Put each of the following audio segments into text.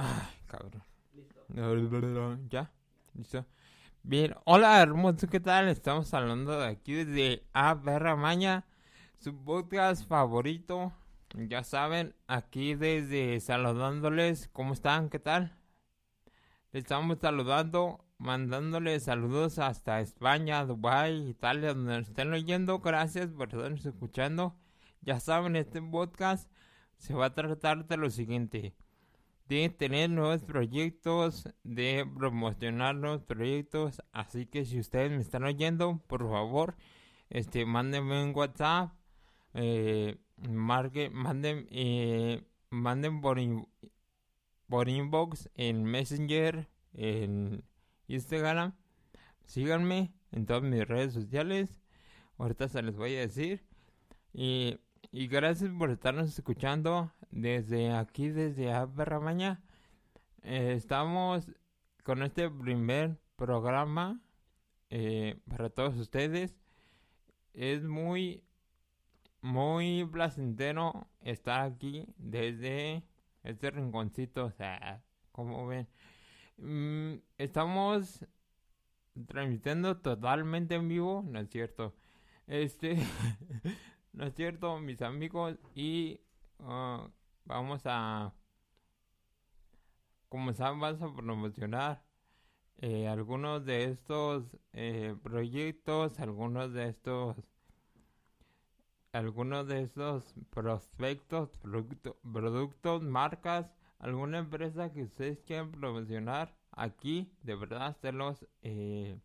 Ay, cabrón. ¿Ya? ¿Listo? Bien, hola hermoso, ¿qué tal? Estamos hablando de aquí desde A Berra Maña, su podcast favorito. Ya saben, aquí desde saludándoles, ¿cómo están? ¿Qué tal? Les estamos saludando, mandándoles saludos hasta España, Dubai, Italia, donde nos estén oyendo. Gracias por estarnos escuchando. Ya saben, este podcast se va a tratar de lo siguiente de tener nuevos proyectos, de promocionar nuevos proyectos. Así que si ustedes me están oyendo, por favor, este, mándenme un WhatsApp, eh, marque, manden, eh, por inbox en Messenger, en Instagram. Síganme en todas mis redes sociales. Ahorita se les voy a decir. Y, y gracias por estarnos escuchando desde aquí, desde Aberramaña. Eh, estamos con este primer programa eh, para todos ustedes. Es muy, muy placentero estar aquí desde este rinconcito. O sea, como ven, mm, estamos transmitiendo totalmente en vivo, no es cierto. Este, no es cierto, mis amigos, y uh, vamos a comenzar, vamos a promocionar eh, algunos de estos eh, proyectos, algunos de estos algunos de estos prospectos, productos, marcas, alguna empresa que ustedes quieran promocionar aquí, de verdad se los eh,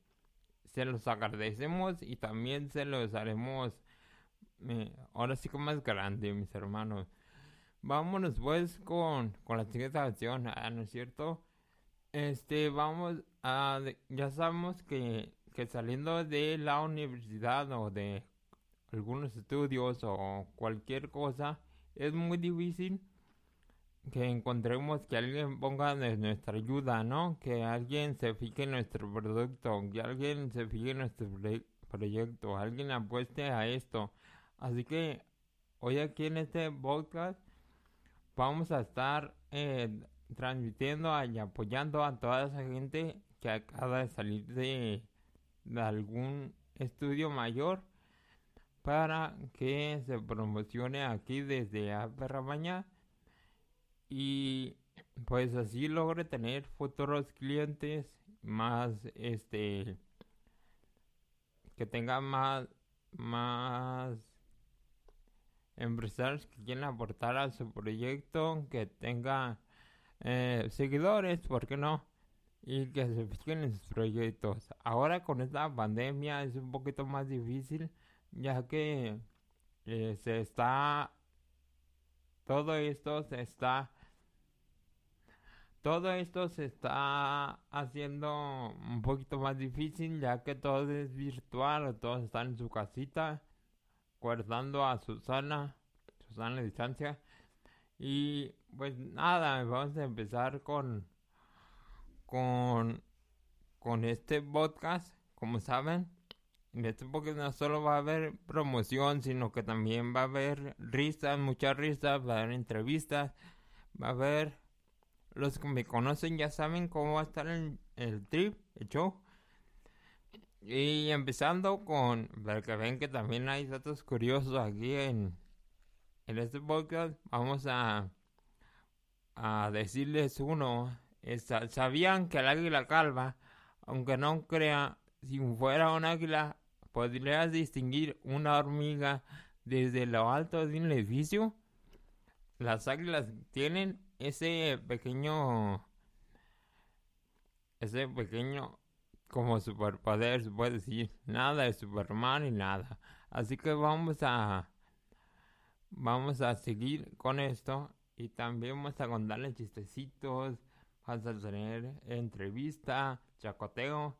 se los agradecemos y también se los haremos ahora sí como más grande, mis hermanos. Vámonos pues con, con la siguiente canción, ah, ¿no es cierto? Este, vamos a, ya sabemos que, que saliendo de la universidad o de algunos estudios o cualquier cosa, es muy difícil que encontremos que alguien ponga de nuestra ayuda, ¿no? Que alguien se fije en nuestro producto, que alguien se fije en nuestro proyecto, alguien apueste a esto. Así que hoy aquí en este podcast vamos a estar eh, transmitiendo y apoyando a toda esa gente que acaba de salir de, algún estudio mayor para que se promocione aquí desde Aperramaña y pues así logre tener futuros clientes más este que tenga más más empresarios que quieran aportar a su proyecto, que tenga eh, seguidores, ¿por qué no? Y que se fijen en sus proyectos. Ahora con esta pandemia es un poquito más difícil, ya que eh, se está, todo esto se está, todo esto se está haciendo un poquito más difícil, ya que todo es virtual, todos están en su casita guardando a Susana, Susana a distancia. Y pues nada, vamos a empezar con con con este podcast, como saben. En este podcast no solo va a haber promoción, sino que también va a haber risas, muchas risas, va a haber entrevistas, va a haber los que me conocen ya saben cómo va a estar el, el trip, el show. Y empezando con, para que ven que también hay datos curiosos aquí en, en este podcast, vamos a, a decirles uno. ¿Sabían que el águila calva, aunque no crea, si fuera un águila, podrías distinguir una hormiga desde lo alto de un edificio? Las águilas tienen ese pequeño, ese pequeño como superpoder, se puede decir. Nada de Superman y nada. Así que vamos a vamos a seguir con esto y también vamos a contarle chistecitos, vamos a tener entrevista, chacoteo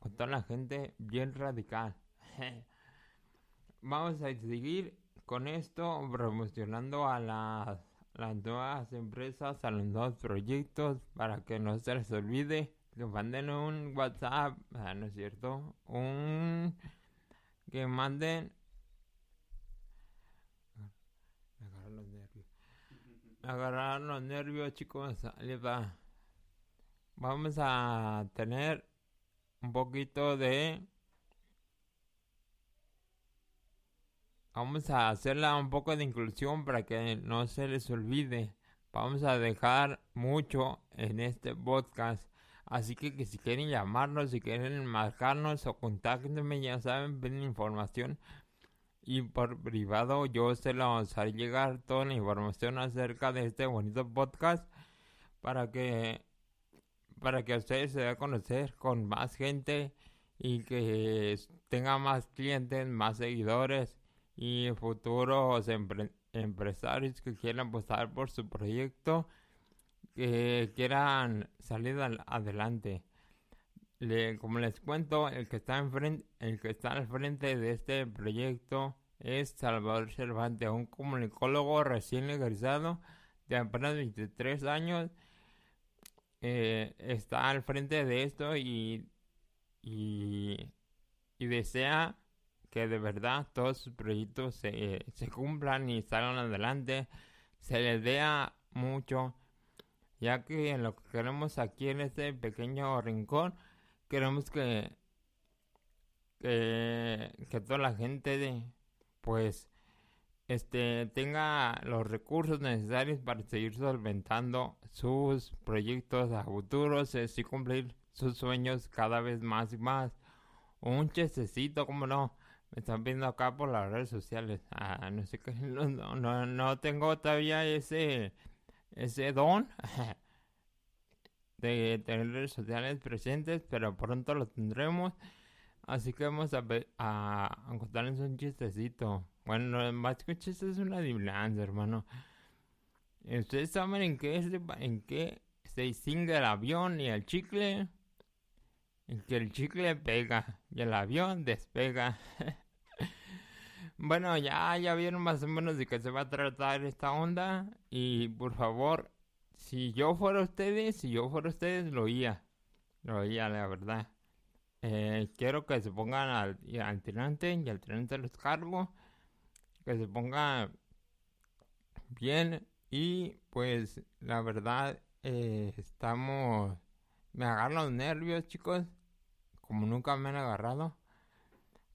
con toda la gente bien radical. vamos a seguir con esto promocionando a las, las nuevas empresas, a los nuevos proyectos para que no se les olvide que manden un WhatsApp, ¿no es cierto? Un que manden agarrar los nervios, chicos. va. Vamos a tener un poquito de... Vamos a hacerla un poco de inclusión para que no se les olvide. Vamos a dejar mucho en este podcast. Así que, si quieren llamarnos, si quieren marcarnos o contáctenme, ya saben, ven información. Y por privado yo se los haré llegar toda la información acerca de este bonito podcast para que para que ustedes se den a conocer con más gente y que tenga más clientes, más seguidores y futuros empresarios que quieran apostar por su proyecto, que quieran salir adelante. como les cuento, el que está enfrente, el que está al frente de este proyecto es Salvador Cervantes, un comunicólogo recién egresado de apenas 23 años eh, está al frente de esto y, y, desea que de verdad todos sus proyectos se, cumplan y salgan adelante, se les dé mucho, ya que lo que queremos aquí en este pequeño rincón, queremos que, que, que toda la gente de, pues este, tenga los recursos necesarios para seguir solventando sus proyectos a futuros y cumplir sus sueños cada vez más y más. Un chestecito, como no, me están viendo acá por las redes sociales. Ah, no sé qué, no, no, no tengo todavía ese, ese don de tener redes sociales presentes, pero pronto lo tendremos. Así que vamos a, a, contarles un chistecito. Bueno, más que es una adivinanza, hermano. ¿Ustedes saben en qué, se, en qué se distingue el avión y el chicle? En que el chicle pega y el avión despega. bueno, ya, ya vieron más o menos de qué se va a tratar esta onda. Y por favor, si yo fuera ustedes, si yo fuera ustedes, lo oía. Lo oía, la verdad. Eh, quiero que se pongan al, al tirante y al tirante los cargo que se ponga bien y pues la verdad eh, estamos me agarran los nervios chicos como nunca me han agarrado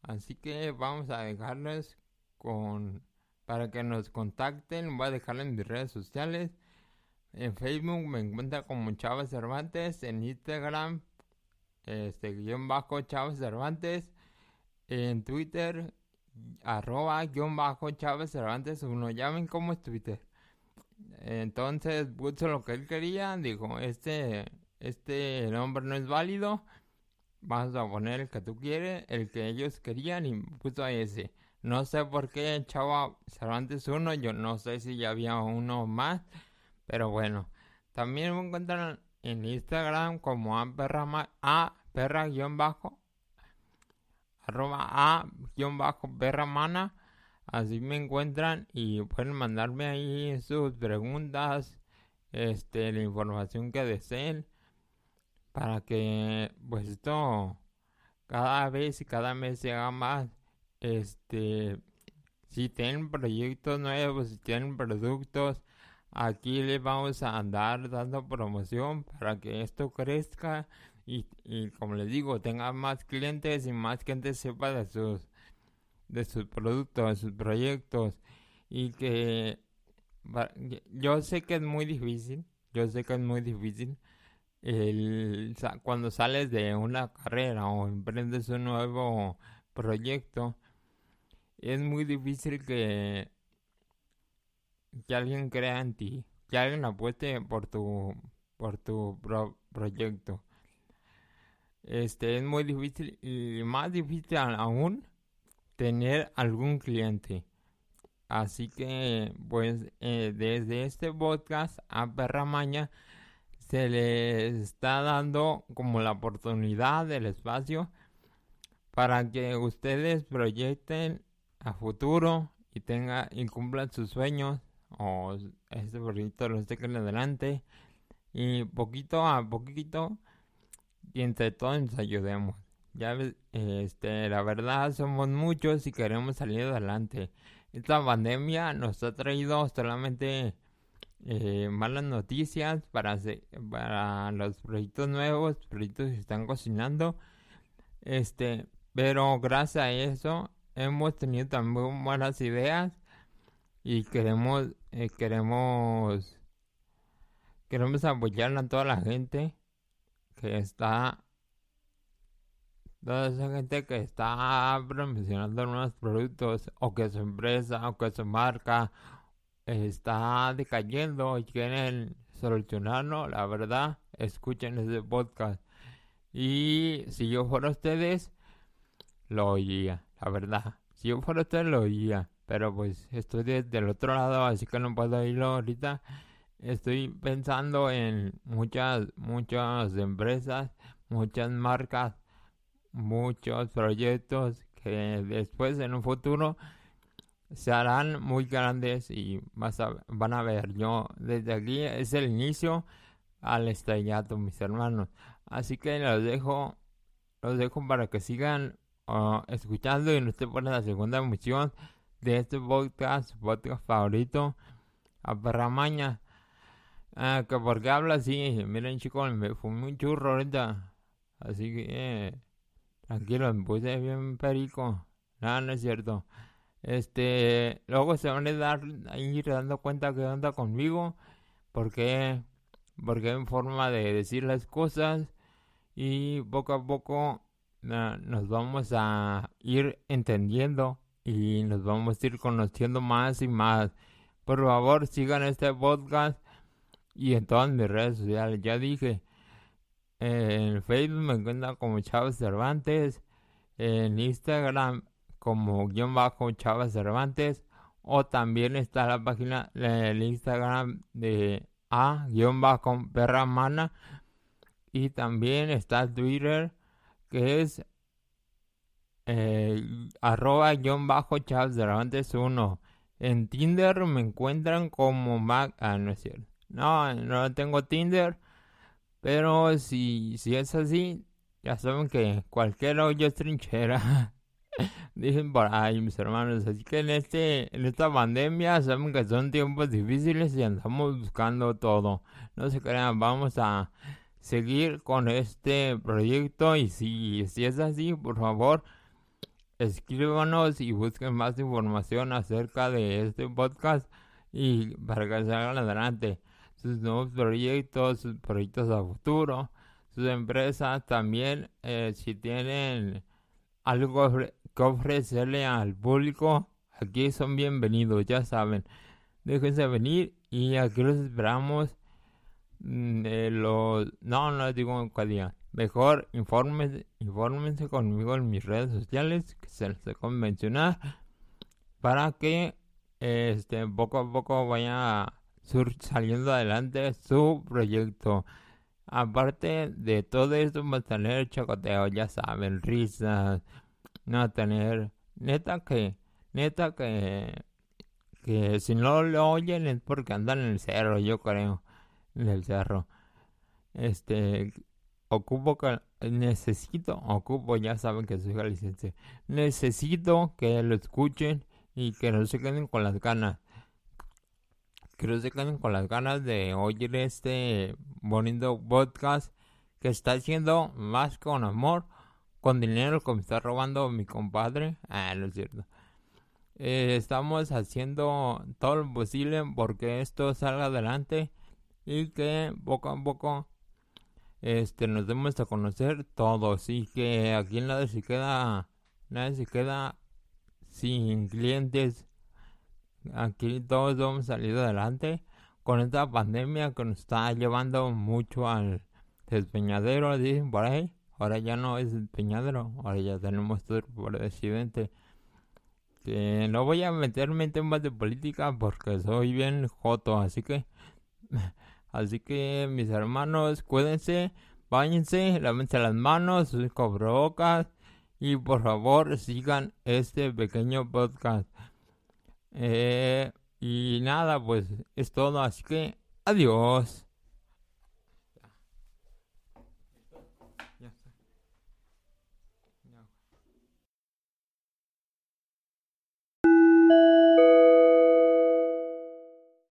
así que vamos a dejarles con para que nos contacten voy a dejarlo en mis redes sociales. En Facebook me encuentra como Chávez Cervantes en Instagram este guion bajo Chávez Cervantes en Twitter arroba guion bajo Chávez Cervantes uno llamen como es Twitter. Entonces puso lo que él quería dijo este este nombre no es válido vas a poner el que tú quieres el que ellos querían y puso ese. No sé por qué Chava Cervantes uno yo no sé si ya había uno más pero bueno. También me encuentran en Instagram como a perra, a perra guion bajo arroba a guion bajo mana. Así me encuentran y pueden mandarme ahí sus preguntas este la información que deseen para que pues esto cada vez y cada mes se haga más este si tienen proyectos nuevos si tienen productos aquí les vamos a andar dando promoción para que esto crezca y, y como les digo, tenga más clientes y más gente sepa de sus, de sus productos, de sus proyectos y que yo sé que es muy difícil, yo sé que es muy difícil el, cuando sales de una carrera o emprendes un nuevo proyecto, es muy difícil que, que alguien crea en ti, que alguien apueste por tu, por tu proyecto este es muy difícil y más difícil aún tener algún cliente. Así que pues eh, desde este podcast a Perramaña se les está dando como la oportunidad del espacio para que ustedes proyecten a futuro y tengan y cumplan sus sueños o este proyecto lo en adelante y poquito a poquito y entre todos nos ayudemos. Ya este, la verdad somos muchos y queremos salir adelante. Esta pandemia nos ha traído solamente eh, malas noticias para, para los proyectos nuevos, proyectos que están cocinando. Este, pero gracias a eso hemos tenido también buenas ideas y queremos eh, queremos queremos apoyar a toda la gente que está toda esa gente que está promocionando nuevos productos o que su empresa o que su marca está decayendo y quieren solucionarlo, la verdad, escuchen ese podcast. Y si yo fuera ustedes, lo oía, la verdad. Si yo fuera ustedes, lo oía. Pero pues estoy desde el otro lado, así que no puedo oírlo ahorita. Estoy pensando en muchas, muchas empresas, muchas marcas, muchos proyectos que después en un futuro se harán muy grandes y van a ver, yo desde aquí es el inicio al estrellato, mis hermanos. Así que los dejo, los dejo para que sigan uh, escuchando y no estén por la segunda emisión de este podcast, podcast favorito, a Perramaña. Ah, que porque habla así, miren chicos, me fumé un churro ahorita. Así que, eh, tranquilo, me puse bien perico. Nada, no es cierto. Este, luego se van a dar, ir dando cuenta que anda conmigo, porque, porque en forma de decir las cosas y poco a poco nos vamos a ir entendiendo y nos vamos a ir conociendo más y más. Por favor, sigan este podcast y en todas mis redes sociales. Ya dije, en Facebook me encuentran como Chávez Cervantes, en Instagram como guion bajo Chava Cervantes o también está la página el Instagram de a guion bajo perra mana y también está Twitter que es eh, arroba guion bajo Chávez Cervantes 1 en Tinder me encuentran como Mac ah no es cierto. No no tengo Tinder pero si, si es así ya saben que cualquier hoyo es trinchera Dicen por ahí mis hermanos, así que en este, en esta pandemia saben que son tiempos difíciles y andamos buscando todo. No se crean, vamos a seguir con este proyecto y si, si es así, por favor, escríbanos y busquen más información acerca de este podcast y para que salgan adelante sus nuevos proyectos, sus proyectos a futuro, sus empresas también, eh, si tienen algo que ofrecerle al público, aquí son bienvenidos, ya saben. Déjense venir y aquí los esperamos. Mm, de los... No, no les digo cuál día. Mejor infórmense, infórmense conmigo en mis redes sociales, que se les he mencionar, para que este, poco a poco vaya saliendo adelante su proyecto. Aparte de todo esto, va a tener chocoteo, ya saben, risas, no tener, neta que, neta que, que si no lo oyen es porque andan en el cerro, yo creo, en el cerro. Este, ocupo que, necesito, ocupo, ya saben que soy licencia necesito que lo escuchen y que no se queden con las ganas. Que no se queden con las ganas de oír este bonito podcast que está haciendo más con amor con dinero que me está robando mi compadre. Ah, no es cierto. Eh, estamos haciendo todo lo posible porque esto salga adelante y que poco a poco este nos demos a conocer todos y que aquí nadie se queda nadie se queda sin clientes aquí todos hemos salido adelante con esta pandemia que nos está llevando mucho al despeñadero dicen por ahí Ahora ya no es el Peñadero, ahora ya tenemos otro presidente. Que no voy a meterme en temas de política porque soy bien joto, así que. Así que mis hermanos, cuídense, váyanse, lávense las manos, sus cobrocas y por favor sigan este pequeño podcast. Eh, y nada, pues es todo, así que adiós.